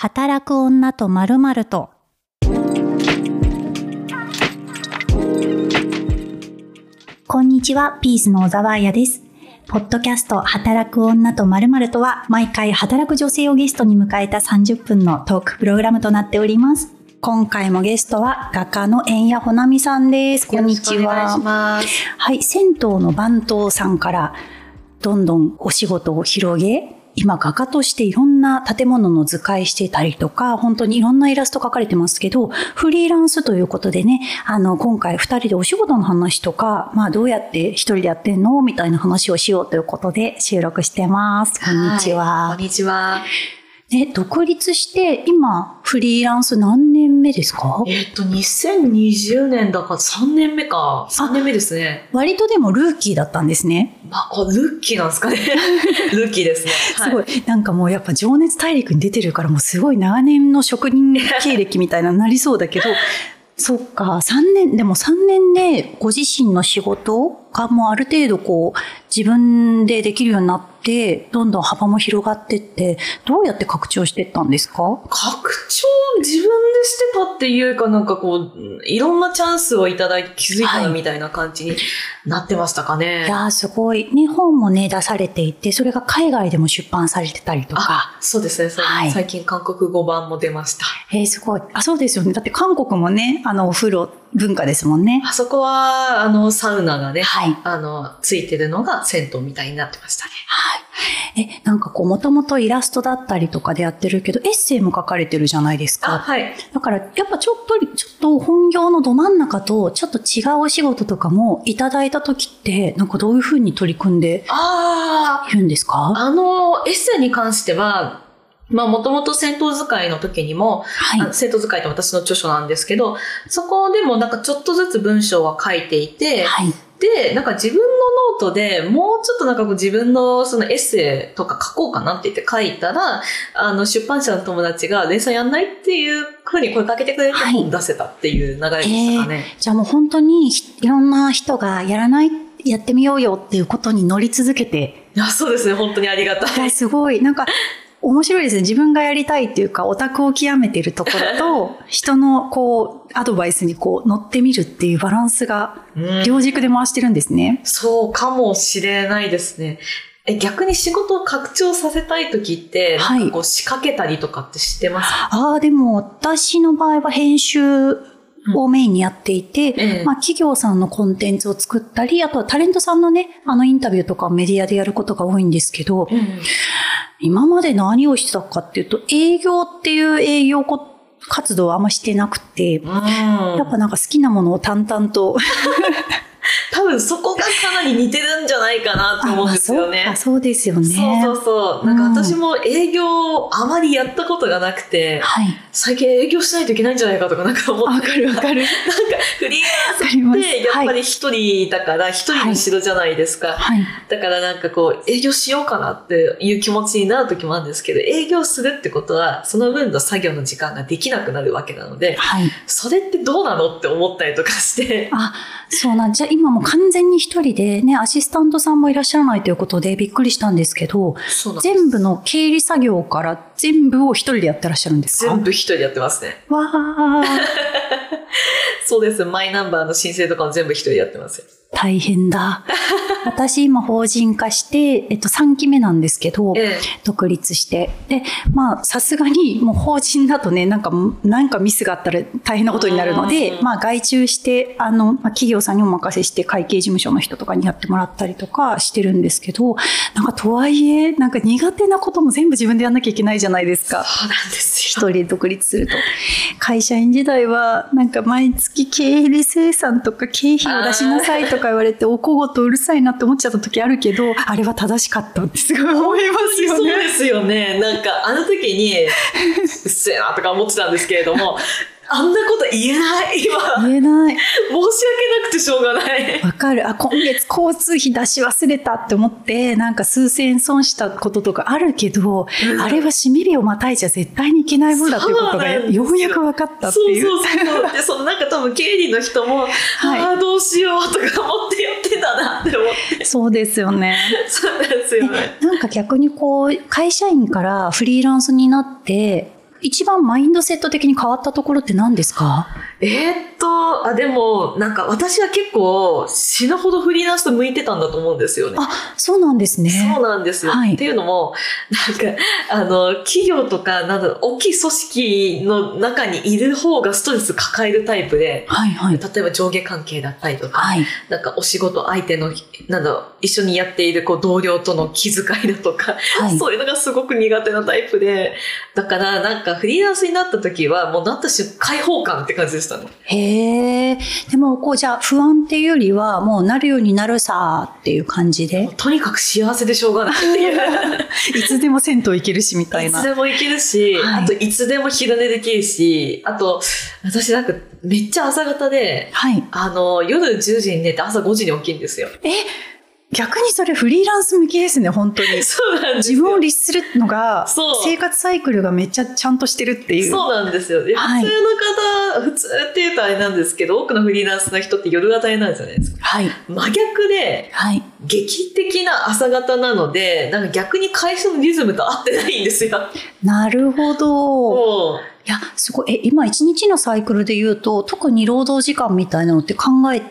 働く女とまるまると。こんにちは、ピースの小沢彩です。ポッドキャスト働く女とまるまるとは、毎回働く女性をゲストに迎えた30分のトークプログラムとなっております。今回もゲストは画家の円谷ほなみさんです。こんにちは。はい、銭湯の番頭さんからどんどんお仕事を広げ、今画家としていろんな建物の図解してたりとか、本当にいろんなイラスト描かれてますけど、フリーランスということでね、あの、今回二人でお仕事の話とか、まあどうやって一人でやってんの？みたいな話をしようということで収録してます。こんにちは。こんにちは。ね、独立して今フリーランス何年目ですか？えっと、2020年だから3年目か。3年目ですね。割とでもルーキーだったんですね。まあ、ルッキーなんですかね。ルッキーですね。すごい。なんかもうやっぱ情熱大陸に出てるからもうすごい長年の職人経歴みたいなのになりそうだけど、そっか、3年、でも3年でご自身の仕事がもうある程度こう自分でできるようになって、どんどん幅も広がってって、どうやって拡張していったんですか？拡張自分でしてたっていうかなんかこう、いろんなチャンスをいただいて気づいたはいみたいな感じになってましたかね。いやーすごい。日本もね、出されていて、それが海外でも出版されてたりとか。あ、そうですね。はい最近韓国語版も出ました。えー、すごい。あ、そうですよね。だって韓国もね、あの、お風呂文化ですもんね。あそこは、あの、サウナがね、はい。あの、ついてるのが銭湯みたいになってましたね。はい。え、なんかこう、もともとイラストだったりとかでやってるけど、エッセイも書かれてるじゃないですあ、か。はい。だから、やっぱちょっと、ちょっと本業のど真ん中と、ちょっと違うお仕事とかもいただいた時って、なんかどういうふうに取り組んであいるんですか？あ、あの、エッセイに関しては、まあ、もともと銭湯図解の時にも、はい。あ銭湯図解って私の著書なんですけど、そこでもなんかちょっとずつ文章は書いていて、はい。で、なんか自分のノートでもうちょっとなんかこう自分のそのエッセイとか書こうかなって言って書いたら、あの出版社の友達が連載やんないっていうふうに声かけてくれてはい本出せたっていう流れでしたかね。じゃあもう本当にひいろんな人がやらない、やってみようよっていうことに乗り続けて、いや、そうですね。本当にありがたい。すごい。なんか、面白いですね。自分がやりたいっていうか、オタクを極めているところと、人のこう、アドバイスにこう、乗ってみるっていうバランスが、うん両軸で回してるんですね。そうかもしれないですね。え、逆に仕事を拡張させたい時って、はいこう仕掛けたりとかって知ってますか、ああ、でも私の場合は編集をメインにやっていて、ええまあ企業さんのコンテンツを作ったり、あとはタレントさんのね、あのインタビューとかメディアでやることが多いんですけど、うん今まで何をしてたかっていうと、営業っていう営業こ活動はあんましてなくて、うん。やっぱなんか好きなものを淡々と。多分そこがかなり似てるんじゃないかなと思うんですよね。あそうかそうですよね。そうそうそう。なんか私も営業をあまりやったことがなくて、はい。最近営業しないといけないんじゃないかとかなんか思って。わかるわかる。なんかフリーランス。ってやっぱり一人だから一人の城じゃないですか。はい。だからなんかこう営業しようかなっていう気持ちになる時もあるんですけど、営業するってことはその分の作業の時間ができなくなるわけなので、はい。それってどうなのって思ったりとかして。あ、そうなんじゃあ今もう完全に一人でね、アシスタントさんもいらっしゃらないということでびっくりしたんですけど、全部の経理作業から全部を一人でやってらっしゃるんですか？全部一人でやってますね。わー、そうです。マイナンバーの申請とかも全部一人でやってますよ。大変だ。私今法人化して、えっと3期目なんですけど、ええ独立して。で、まあ、さすがに、もう法人だとね、なんか、なんかミスがあったら大変なことになるのでう、んまあ、外注して、あの、まあ、企業さんにお任せして、会計事務所の人とかにやってもらったりとかしてるんですけど、なんか、とはいえ、なんか苦手なことも全部自分でやんなきゃいけないじゃないですか。そうなんですよ。一人で独立すると。会社員時代は、なんか毎月経理生産とか経費を出しなさいとか言われて、おこごとうるさいなって思っちゃった時あるけど、あれは正しかったってすごい思いますよね。そうですよね。なんか、あの時に、うっせえなとか思ってたんですけれども、あんなこと言えない。今、言えない。申し訳なくてしょうがない。わかる。あ、今月交通費出し忘れたって思って、なんか数千円損したこととかあるけど、うんあれはしみりをまたいじゃ絶対にいけないもんだっていうことがよようやく分かったっていう。そうそうそう。で、そのなんか多分経理の人も、はいああ、どうしようとか思ってやってたなって思って。そうですよね。そうですよね。えなんか逆にこう、会社員からフリーランスになって、一番マインドセット的に変わったところって何ですか？えー、っと、あ、でも、なんか私は結構死ぬほどフリーランスと向いてたんだと思うんですよね。あ、そうなんですね。そうなんですよ。はいっていうのも、なんか、あの、企業とか、なんだろう、大きい組織の中にいる方がストレス抱えるタイプで、はいはい。例えば上下関係だったりとか、はい。なんかお仕事相手の、なんだろう、一緒にやっているこう同僚との気遣いだとか、はい。そういうのがすごく苦手なタイプで、だからなんかフリーランスになった時は、もうなった瞬間解放感って感じでしたね。へえ。でも、こう、じゃあ、不安っていうよりは、もうなるようになるさっていう感じで とにかく幸せでしょうがないっていう。いつでも銭湯行けるし、みたいな。いつでも行けるし、はいあといつでも昼寝できるし、あと、私なんかめっちゃ朝方で、はい。あの、夜10時に寝て朝5時に起きるんですよ。え、逆にそれフリーランス向きですね、本当に。そうなんですよ。自分を律するのが生活サイクルがめっちゃちゃんとしてるっていう。そうなんですよ。ではい普通の方、普通っていうとあれなんですけど、多くのフリーランスの人って夜型になるじゃないですか。はい。真逆で、はい。劇的な朝型なので、なんか逆に会社のリズムと合ってないんですよ。なるほど。もいや、すごい。え、今一日のサイクルで言うと、特に労働時間みたいなのって考え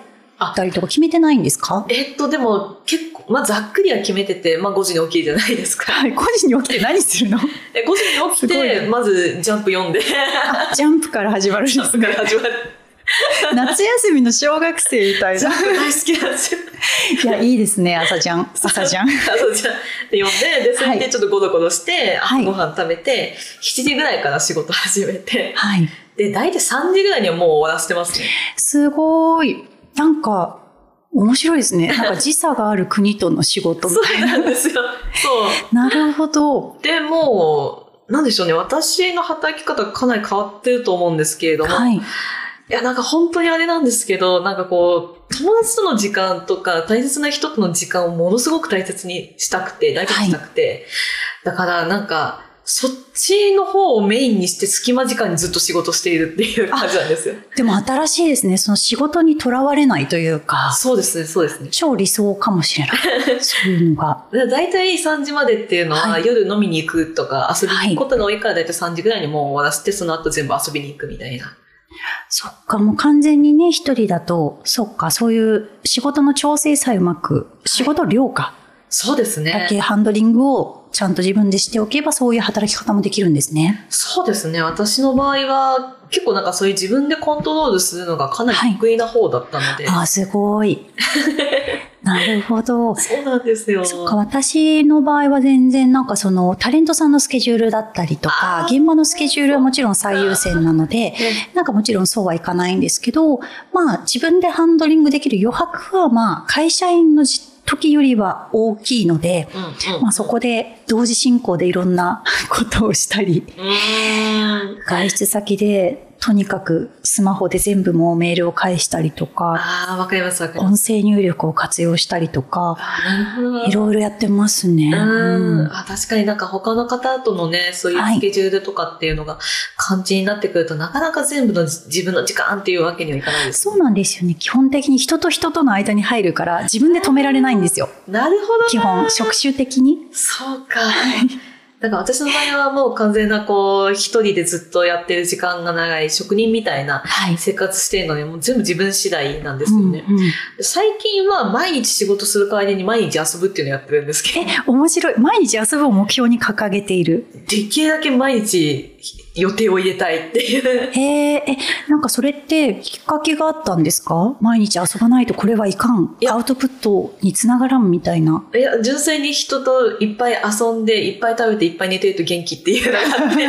たりとか決めてないんですか？う、えっと、でも結構、まあざっくりは決めてて、まあ5時に起きるじゃないですか。はい。5時に起きて何するの？え5時に起きて、いまずジャンプ読んで、あジャンプから始まるんですジャンプから始まる。夏休みの小学生みたいな。ジャンプ大好きなんですよ。いや、いいですね、朝じゃん。朝じゃん。あそうじゃんで読んで、で、それでちょっとゴロゴロして、はい朝ご飯食べて、7時ぐらいから仕事始めて、はい。で、大体3時ぐらいにはもう終わらせてますね。すごい。なんか、面白いですね。なんか時差がある国との仕事みそうたいな。なんですよ。そう。なるほど。で、もう、なんでしょうね。私の働き方かなり変わってると思うんですけれども、はい。いや、なんか本当にあれなんですけど、なんかこう、友達との時間とか、大切な人との時間をものすごく大切にしたくて、大事にしたくて、だからなんか、そっちの方をメインにして隙間時間にずっと仕事しているっていう感じなんですよ。でも新しいですね。その仕事にとらわれないというか、そうですね、そうですね。超理想かもしれない。そういうのが。で大体3時までっていうのは、はい夜飲みに行くとか遊びに行くことが多いから大体3時ぐらいにもう終わらせて、その後全部遊びに行くみたいな。そっか、もう完全にね、一人だと、そっか、そういう仕事の調整さえうまく、仕事量か、そうですね。だけハンドリングをちゃんと自分でしておけば、そういう働き方もできるんですね。そうですね。私の場合は、結構なんかそういう自分でコントロールするのがかなり得意な方だったので。ああ、すごい。なるほど。そうなんですよ。そっか、私の場合は全然なんかそのタレントさんのスケジュールだったりとか、現場のスケジュールはもちろん最優先なので、なんかもちろんそうはいかないんですけど、まあ自分でハンドリングできる余白はまあ会社員のじ時よりは大きいので、うんうん。まあそこで同時進行でいろんなことをしたり。外出先でとにかくスマホで全部もうメールを返したりとか、ああ、わかりますわかります。音声入力を活用したりとか。いろいろやってますね。ううんん。あ、確かになんか他の方とのね、そういうスケジュールとかっていうのが感じになってくると、なかなか全部の自分の時間っていうわけにはいかないです。そうなんですよね。基本的に人と人との間に入るから自分で止められないんですよ。なるほどな。基本、職種的に。そうか。だから私の場合はもう完全なこう、一人でずっとやってる時間が長い職人みたいなはい。生活してるので、もう全部自分次第なんですよね。うんうん最近は毎日仕事する代わりに毎日遊ぶっていうのをやってるんですけど、え、面白い。毎日遊ぶを目標に掲げている。できるだけ毎日予定を入れたいっていう。へえ、え、なんかそれってきっかけがあったんですか？毎日遊ばないとこれはいかん。アウトプットにつながらんみたいな。いや、純粋に人といっぱい遊んで、いっぱい食べて、いっぱい寝てると元気っていうのがあって、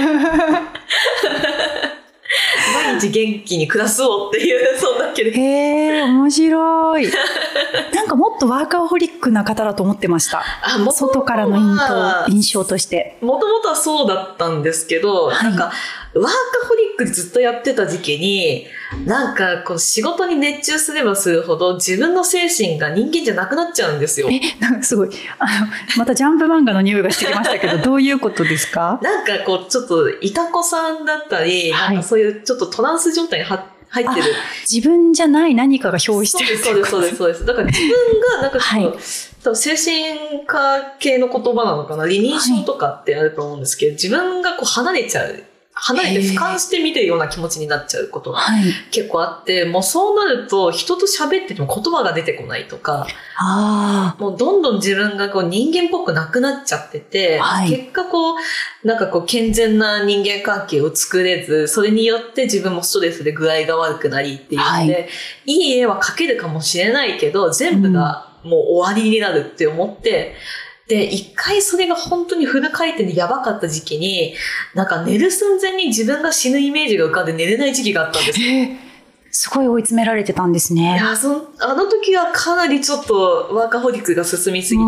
毎日元気に暮らそうっていう、そんだけで。へえ、面白い。なんかもっとワーカーホリックな方だと思ってました。あ、も外からの印象印象として。もともとはそうだったんですけど、はいなんか、ワーカホリックずっとやってた時期に、なんか、こう、仕事に熱中すればするほど、自分の精神が人間じゃなくなっちゃうんですよ。え、なんかすごい。あの、またジャンプ漫画の匂いがしてきましたけど、どういうことですか？なんか、こう、ちょっと、いたこさんだったり、はいなんかそういう、ちょっとトランス状態には入ってる。自分じゃない何かが表してるそうです、そうです、そうです。だから自分が、なんかちょっと、はい多分精神科系の言葉なのかな？離任症とかってあると思うんですけど、自分がこう離れちゃう。離れて俯瞰して見てるような気持ちになっちゃうことがはい。結構あって、もうそうなると人と喋ってても言葉が出てこないとか、あもうどんどん自分がこう人間っぽくなくなっちゃってて、はい。結果こう、なんかこう健全な人間関係を作れず、それによって自分もストレスで具合が悪くなりっていうので、、はいい絵は描けるかもしれないけど、全部がもう終わりになるって思って、で、一回それが本当にフル回転でやばかった時期に、なんか寝る寸前に自分が死ぬイメージが浮かんで寝れない時期があったんですよえーすごい追い詰められてたんですいね。やそんあの時はかなりちょっとワーカホリックが進みすぎ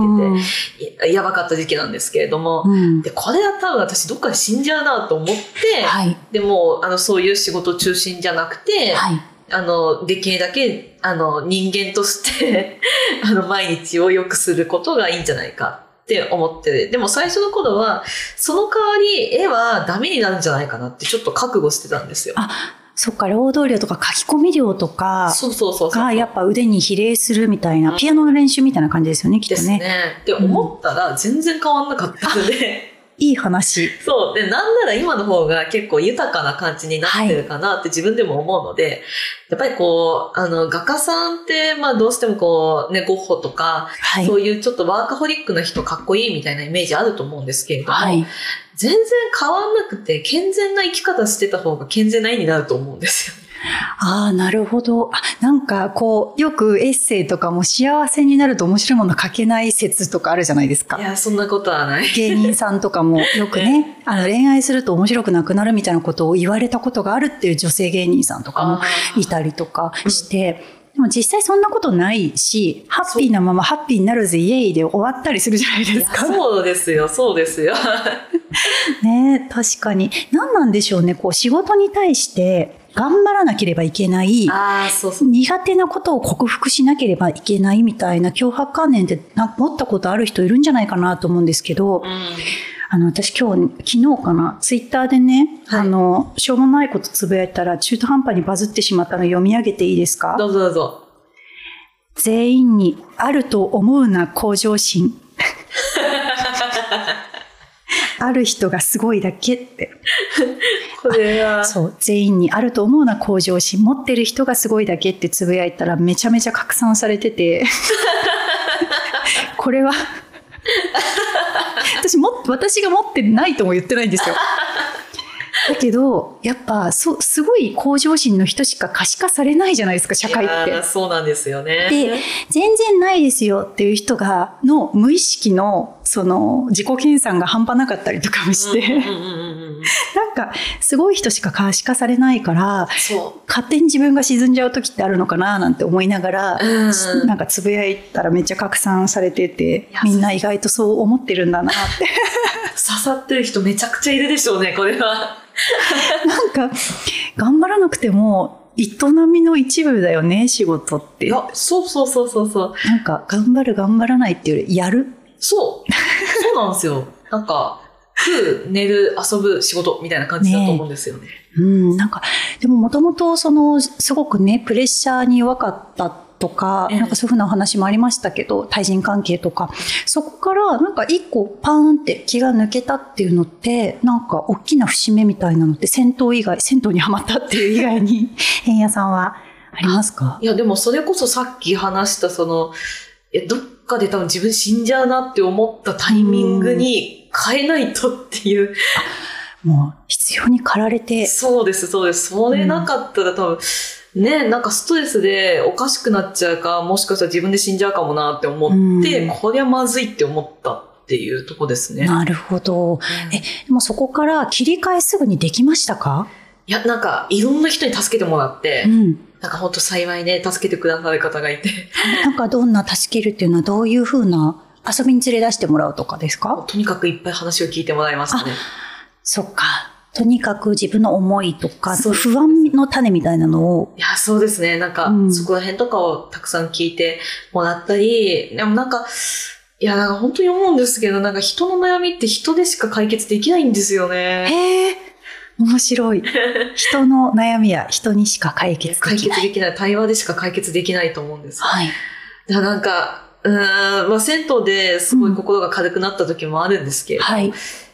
てて、ややばかった時期なんですけれども、うんうんで、これは多分私どっかで死んじゃうなと思って、はい。でも、あの、そういう仕事中心じゃなくて、はい。あの、できるだけ、あの、人間として、あの、毎日を良くすることがいいんじゃないかって思って、でも最初の頃は、その代わり絵はダメになるんじゃないかなってちょっと覚悟してたんですよ。あそっか、労働量とか書き込み量とかそうそうそうそう。がやっぱ腕に比例するみたいな、ピアノの練習みたいな感じですよね、きっですとね。ね。って思ったら全然変わんなかったので、いい話。そう。で、なんなら今の方が結構豊かな感じになってるかなって自分でも思うので、やっぱりこう、あの、画家さんって、まあどうしてもこう、ね、ゴッホとか、はい。そういうちょっとワーカホリックな人かっこいいみたいなイメージあると思うんですけれども、はい。全然変わんなくて、健全な生き方してた方が健全な絵になると思うんですよ。ああ、なるほど。あなんかこう、よくエッセイとかも幸せになると面白いもの書けない説とかあるじゃないですかい。や、そんなことはない。芸人さんとかもよくね、あの恋愛すると面白くなくなるみたいなことを言われたことがあるっていう女性芸人さんとかもいたりとかして、でも実際そんなことないし、ハッピーなままハッピーになるぜイエイで終わったりするじゃないですか。そうですよ、そうですよ。ね確かに。何なんでしょうね、こう仕事に対して頑張らなければいけない。そうそう。苦手なことを克服しなければいけないみたいな脅迫観念って持ったことある人いるんじゃないかなと思うんですけど、うん。あの、私今日、昨日かな、ツイッターでね、はいあの、しょうもないことつぶやいたら中途半端にバズってしまったの読み上げていいですか？どうぞどうぞ。全員にあると思うな向上心。ある人がすごいだけって。これは、そう、全員にあると思うな向上心。持ってる人がすごいだけってつぶやいたらめちゃめちゃ拡散されてて。これは、私も、私が持ってないとも言ってないんですよ。だけど、やっぱ、そう、すごい向上心の人しか可視化されないじゃないですか、社会って。そうなんですよね。で、全然ないですよっていう人が、の無意識の、その、自己研鑽が半端なかったりとかもして。なんか、すごい人しか可視化されないから、そ勝手に自分が沈んじゃう時ってあるのかななんて思いながら、うんなんかつぶやいたらめっちゃ拡散されててみんな意外とそう思ってるんだなって。う。刺さってる人めちゃくちゃいるでしょうね、これは。なんか、頑張らなくても、営みの一部だよね、仕事って。そうそうそうそうそう。なんか、頑張る頑張らないっていうより、やる。そう。そうなんですよ。なんか、食う、寝る、遊ぶ、仕事みたいな感じだと思うんですよね。うん、なんか、でももともと、その、すごくね、プレッシャーに弱かったとか、ええなんかそういうふうなお話もありましたけど、対人関係とか、そこから、なんか一個パーンって気が抜けたっていうのって、なんか大きな節目みたいなのって、銭湯以外、銭湯にはまったっていう以外に、変屋さんはありますか？いや、でもそれこそさっき話したその、いや、どっかで多分自分死んじゃうなって思ったタイミングに変えないとっていう。もう、必要に駆られて、そうです、そうです。それなかったら多分、ね、なんかストレスでおかしくなっちゃうか、もしかしたら自分で死んじゃうかもなって思って、うんこりゃまずいって思ったっていうとこですね。なるほど。え、でもそこから切り替えすぐにできましたか？いや、なんか、いろんな人に助けてもらって、うん。なんか本当幸いね、助けてくださる方がいて、なんかどんな助けるっていうのはどういうふうな遊びに連れ出してもらうとかですか？とにかくいっぱい話を聞いてもらいましたね。そっか。とにかく自分の思いとか、不安の種みたいなのを、いや、そうですね。なんか、うんそこら辺とかをたくさん聞いてもらったり、でもなんか、いや、なんか本当に思うんですけど、なんか人の悩みって人でしか解決できないんですよね。へえ、面白い。人の悩みは人にしか解決で解きない。決できない。対話でしか解決できないと思うんです。はい。だからなんか、うーん、まあ銭湯ですごい心が軽くなった時もあるんですけれど、はい。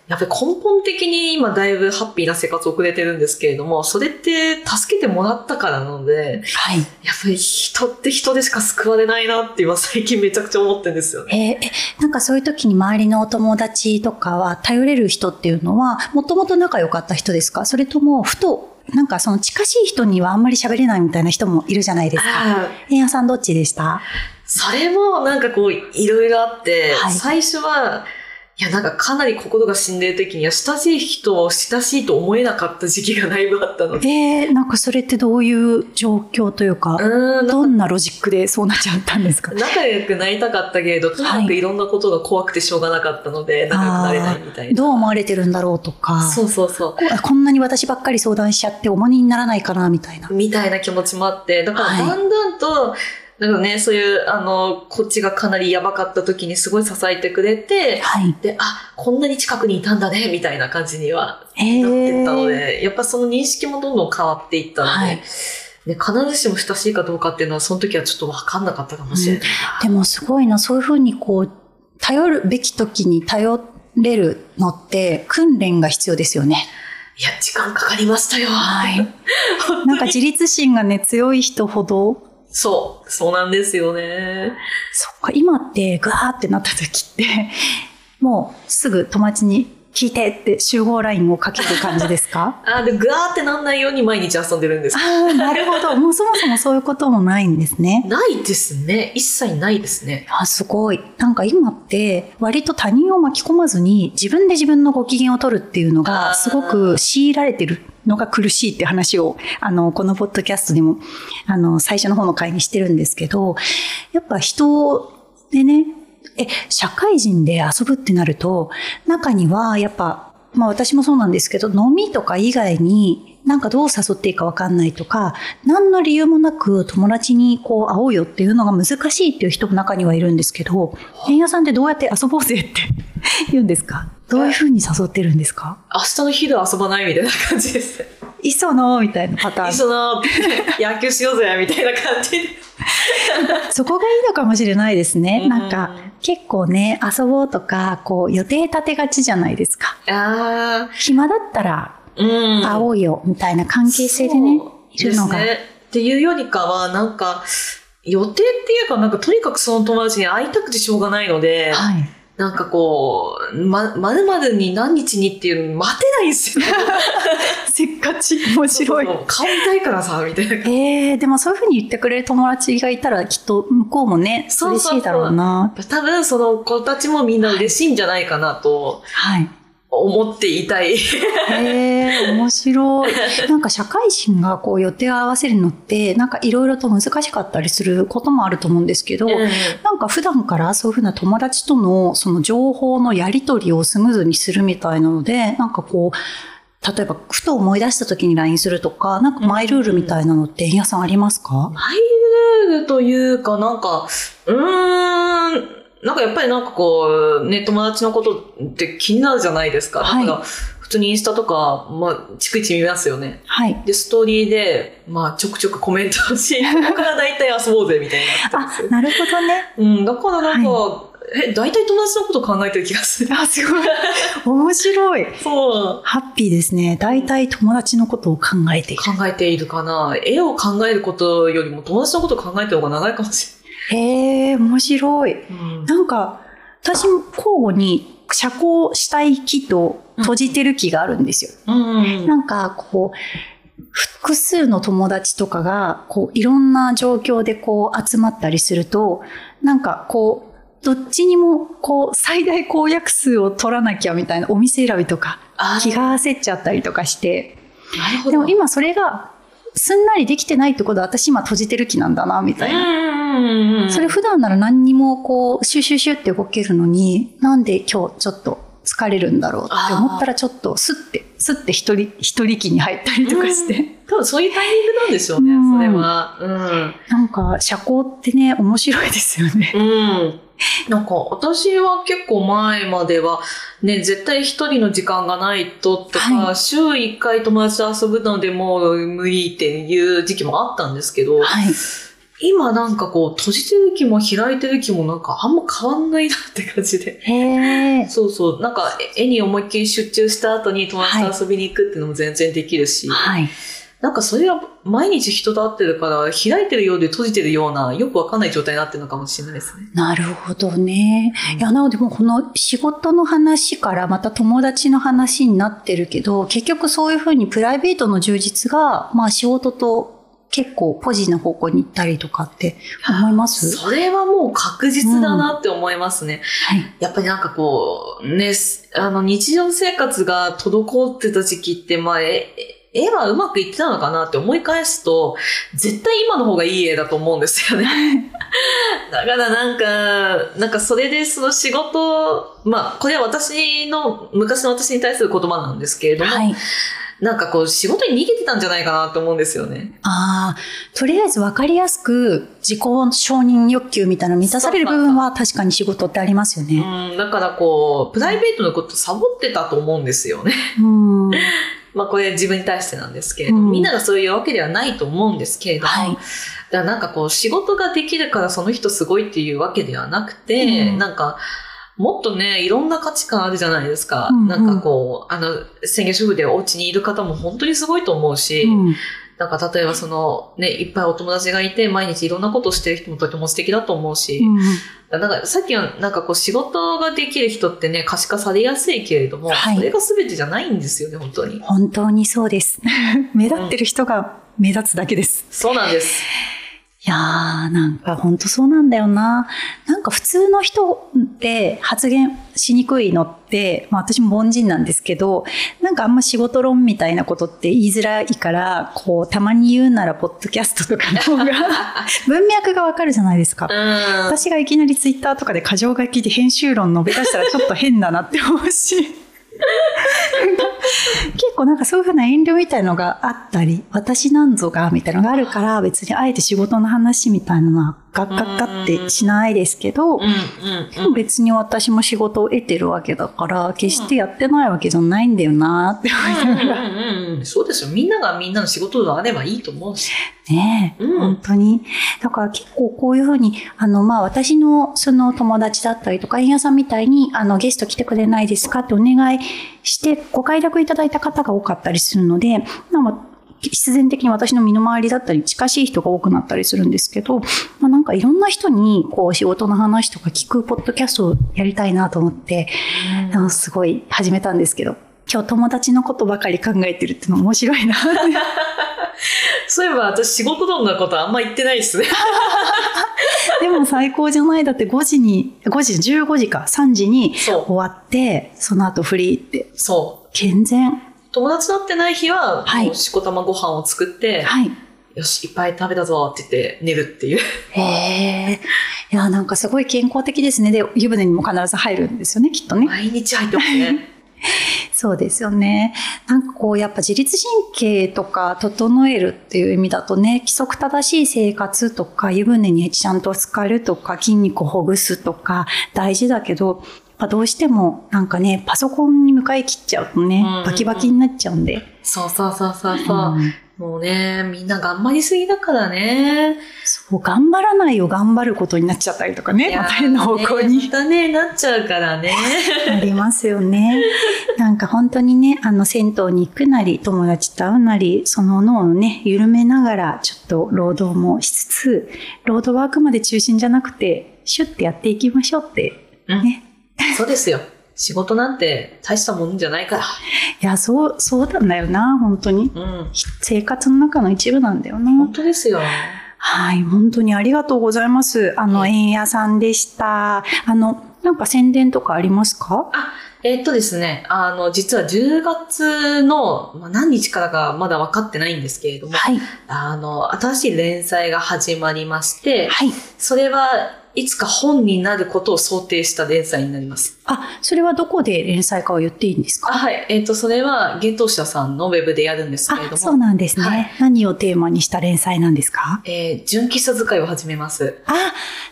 やっぱり根本的に今だいぶハッピーな生活を送れてるんですけれども、それって助けてもらったからなので、はい。やっぱり人って人でしか救われないなって今最近めちゃくちゃ思ってるんですよね。えーえ、なんかそういう時に周りのお友達とかは頼れる人っていうのは、もともと仲良かった人ですか？それとも、ふと、なんかその近しい人にはあんまり喋れないみたいな人もいるじゃないですか。あえんやさんどっちでした？それもなんかこういろいろあって、はい最初は、いやなんかかなり心が死んでる時には親しい人を親しいと思えなかった時期がだいぶあったので。えー、なんかそれってどういう状況というか、うーん、どんなロジックでそうなっちゃったんですか？仲良くなりたかったけれど、とにかくいろんなことが怖くてしょうがなかったので、仲良くなれないみたいな。どう思われてるんだろうとか、そうそうそう。ここんなに私ばっかり相談しちゃって重荷にならないかなみたいな。みたいな気持ちもあって、だからはいだんだんと、なんかね、そういう、あの、こっちがかなりやばかった時にすごい支えてくれて、はい。で、あ、こんなに近くにいたんだね、みたいな感じにはえなってったのー、で、やっぱその認識もどんどん変わっていったので、はいね、必ずしも親しいかどうかっていうのは、その時はちょっとわかんなかったかもしれないな。でもすごいな、そういうふうにこう、頼るべき時に頼れるのって訓練が必要ですよね。いや、時間かかりましたよ。はい。なんか自立心がね、強い人ほど、そう、そうなんですよね。そっか、今ってグワーってなった時って、もうすぐ友達に聞いてって集合ラインをかける感じですか？あ、で、ぐわーってなんないように毎日遊んでるんですあ。あ、なるほど。もうそもそもそういうこともないんですね。ないですね。一切ないですね。あ、すごい。なんか今って割と他人を巻き込まずに自分で自分のご機嫌を取るっていうのがすごく強いられてるのが苦しいって話を、あの、このポッドキャストでも、あの、最初の方の会にしてるんですけど、やっぱ人でね、え、社会人で遊ぶってなると、中にはやっぱ、まあ私もそうなんですけど、飲みとか以外になんかどう誘っていいかわかんないとか、何の理由もなく友達にこう会おうよっていうのが難しいっていう人も中にはいるんですけど、変屋さんってどうやって遊ぼうぜって 言うんですか？どういうふうに誘ってるんですか？明日の昼遊ばないみたいな感じです。いっそのみたいなパターン。一緒な、野球しようぜみたいな感じで。そこがいいのかもしれないですね。うんなんか結構ね、遊ぼうとか、こう予定立てがちじゃないですか。あ暇だったらー、うん。会おうよみたいな関係性でね、いるのが。ね。っていうよりかは、なんか、予定っていうか、なんかとにかくその友達に会いたくてしょうがないので、はい。なんかこう、ま、まるまるに何日にっていうの待てないんですよ。せっかち、面白いそ。うそう顔見たいからさ、みたいな。えー、でもそういうふうに言ってくれる友達がいたらきっと向こうもね、そうそうそう嬉しいだろうな。多分その子たちもみんな嬉しいんじゃないかなとはい。思っていたい。えー、面白い。なんか社会人がこう予定を合わせるのって、なんかいろいろと難しかったりすることもあると思うんですけど、なんか普段からそういうふうな友達とのその情報のやり取りをスムーズにするみたいなので、なんかこう、例えばふと思い出した時に LINE するとか、なんかマイルールみたいなのって、皆さんありますか？マイルールというか、なんか、うーん、なんかやっぱりなんかこう、ね、友達のことって気になるじゃないですか。はいだから、普通にインスタとか、まあ、逐一見ますよね。はい。で、ストーリーで、まあ、ちょくちょくコメントをし、ここから大体遊ぼうぜ、みたいになあ。なるほどね。うん、だからなんか、え、大体友達のこと考えてる気がする。あ、すごい。面白い。そう。ハッピーですね。大体友達のことを考えている。考えているかな。絵を考えることよりも友達のことを考えてる方が長いかもしへえ、面白い。うんなんか、私も交互に社交したい気と閉じてる気があるんですよ。うん。なんか、こう、複数の友達とかが、こう、いろんな状況でこう、集まったりすると、なんか、こう、どっちにも、こう、最大公約数を取らなきゃみたいなお店選びとか、気が焦っちゃったりとかして。でも今それが、すんなりできてないってことは私今閉じてる気なんだな、みたいな。うん。それ普段なら何にもこう、シュシュシュって動けるのに、なんで今日ちょっと疲れるんだろうって思ったらちょっとスッて、スッて一人、一人気に入ったりとかして。多分そういうタイミングなんでしょうね、うんそれは。うん。なんか社交ってね、面白いですよね。うん。なんか、私は結構前までは、ね、絶対一人の時間がないととか、は週一回友達と遊ぶのでもう無理っていう時期もあったんですけど、はい。今なんかこう、閉じてる気も開いてる気もなんかあんま変わんないなって感じで。そうそう。なんか絵に思いっきり集中した後に友達と遊びに行くっていうのも全然できるし。はい。なんかそれは毎日人と会ってるから、開いてるようで閉じてるような、よくわかんない状態になってるのかもしれないですね。なるほどね。いや、なのでもうこの仕事の話からまた友達の話になってるけど、結局そういうふうにプライベートの充実が、まあ仕事と結構ポジな方向に行ったりとかって思います？それはもう確実だなって思いますね。はい。やっぱりなんかこう、ね、すあの日常生活が滞ってた時期って、まあ、え絵はうまくいってたのかなって思い返すと、絶対今の方がいい絵だと思うんですよね。だからなんか、なんかそれでその仕事、まあ、これは私の、昔の私に対する言葉なんですけれども、はい。なんかこう仕事に逃げてたんじゃないかなって思うんですよね。ああ、とりあえず分かりやすく自己承認欲求みたいなの満たされる部分は確かに仕事ってありますよね。うん、だからこう、プライベートのことサボってたと思うんですよね。うん。まあこれ自分に対してなんですけれども、うん。みんながそういうわけではないと思うんですけれども、はい。だからなんかこう仕事ができるからその人すごいっていうわけではなくて、うん。なんかもっとね、いろんな価値観あるじゃないですか。うんうん。なんかこう、あの、専業主婦でお家にいる方も本当にすごいと思うし、うんなんか例えばそのね、いっぱいお友達がいて毎日いろんなことをしてる人もとても素敵だと思うし、うんなんかさっきはなんかこう仕事ができる人ってね、可視化されやすいけれども、はいそれが全てじゃないんですよね、本当に。本当にそうです。目立ってる人が目立つだけです。そうなんです。いやー、なんか本当そうなんだよな。なんか普通の人って発言しにくいのって、まあ私も凡人なんですけど、なんかあんま仕事論みたいなことって言いづらいから、こう、たまに言うならポッドキャストとかの方が、文脈がわかるじゃないですか。うん。私がいきなりツイッターとかで過剰書きで編集論述べ出したらちょっと変だなって思うし。結構なんかそういうふうな遠慮みたいのがあったり、私なんぞがみたいなのがあるから別にあえて仕事の話みたいなのはガッガッガッってしないですけどうん、うんでも別に私も仕事を得てるわけだから、決してやってないわけじゃないんだよなって思いながら。そうですよ。みんながみんなの仕事があればいいと思うし。ねえ、うん本当に。だから結構こういうふうに、あの、まあ私のその友達だったりとか、円屋さんみたいに、あの、ゲスト来てくれないですかってお願いして、ご快諾いただいた方が多かったりするので、まあ必然的に私の身の回りだったり近しい人が多くなったりするんですけど、まあなんかいろんな人にこう仕事の話とか聞くポッドキャストをやりたいなと思って、あのすごい始めたんですけど、今日友達のことばかり考えてるっての面白いな そういえば私仕事論のことあんま言ってないですね。でも最高じゃない？だって5時に、5時、15時か、3時に終わって、その後フリーって、そう。健全。友達と会ってない日は、はいしこたまご飯を作って、はい。よし、いっぱい食べたぞって言って寝るっていう。へえ。いや、なんかすごい健康的ですね。で、湯船にも必ず入るんですよね、きっとね。毎日入ってますね。そうですよね。なんかこう、やっぱ自律神経とか整えるっていう意味だとね、規則正しい生活とか、湯船にちゃんと浸かるとか、筋肉をほぐすとか、大事だけど、ぱどうしてもなんかね、パソコンに向かい切っちゃうとねうんうんうん、バキバキになっちゃうんで。そうそうそうそうそう。うんもうね、みんな頑張りすぎだからね。そう、頑張らないを頑張ることになっちゃったりとかね、また変な方向ねにまたね、なっちゃうからね。ありますよね。なんか本当にね、あの、銭湯に行くなり、友達と会うなり、その脳をね、緩めながら、ちょっと労働もしつつ、ロードワークまで中心じゃなくて、シュッてやっていきましょうって、うんね。そうですよ。仕事なんて大したもんじゃないから。いや、そう、そうなんだよな、本当に。うん。生活の中の一部なんだよな。本当ですよ。はい、本当にありがとうございます。あの、円屋さんでした。あの、なんか宣伝とかありますか？あ、えーっとですね、あの、実は10月の、まあ、何日からかまだ分かってないんですけれども、はい。あの、新しい連載が始まりまして、はい。それはいつか本になることを想定した連載になります。あ、それはどこで連載かを言っていいんですか？あはい。えーっと、それは、ゲトシャさんのウェブでやるんですけれどあ、も、そうなんですね、はい何をテーマにした連載なんですか？えー純喫茶使いを始めます。あ、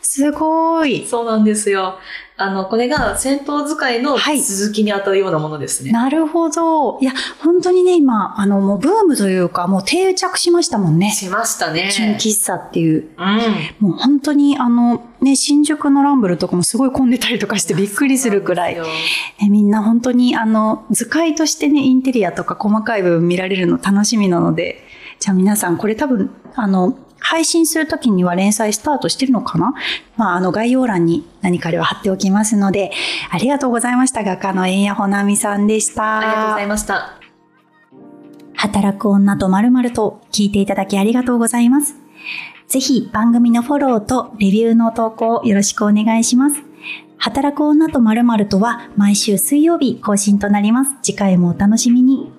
すごい。そうなんですよ。あの、これが戦闘使いの続きに当たるようなものですね。なるほど。いや、本当にね、今、あの、もうブームというか、もう定着しましたもんね。しましたね。純喫茶っていう。うん。もう本当に、あの、ね、新宿のランブルとかもすごい混んでたりとかしてびっくりするくらい。ね、みんな本当に、あの、図解としてね、インテリアとか細かい部分見られるの楽しみなので、じゃあ皆さん、これ多分、あの、配信するときには連載スタートしてるのかな？まあ、あの概要欄に何かでは貼っておきますので、ありがとうございました。画家の円谷ほなみさんでした。ありがとうございました。働く女と〇〇と聞いていただきありがとうございます。ぜひ番組のフォローとレビューの投稿よろしくお願いします。働く女と〇〇とは毎週水曜日更新となります。次回もお楽しみに。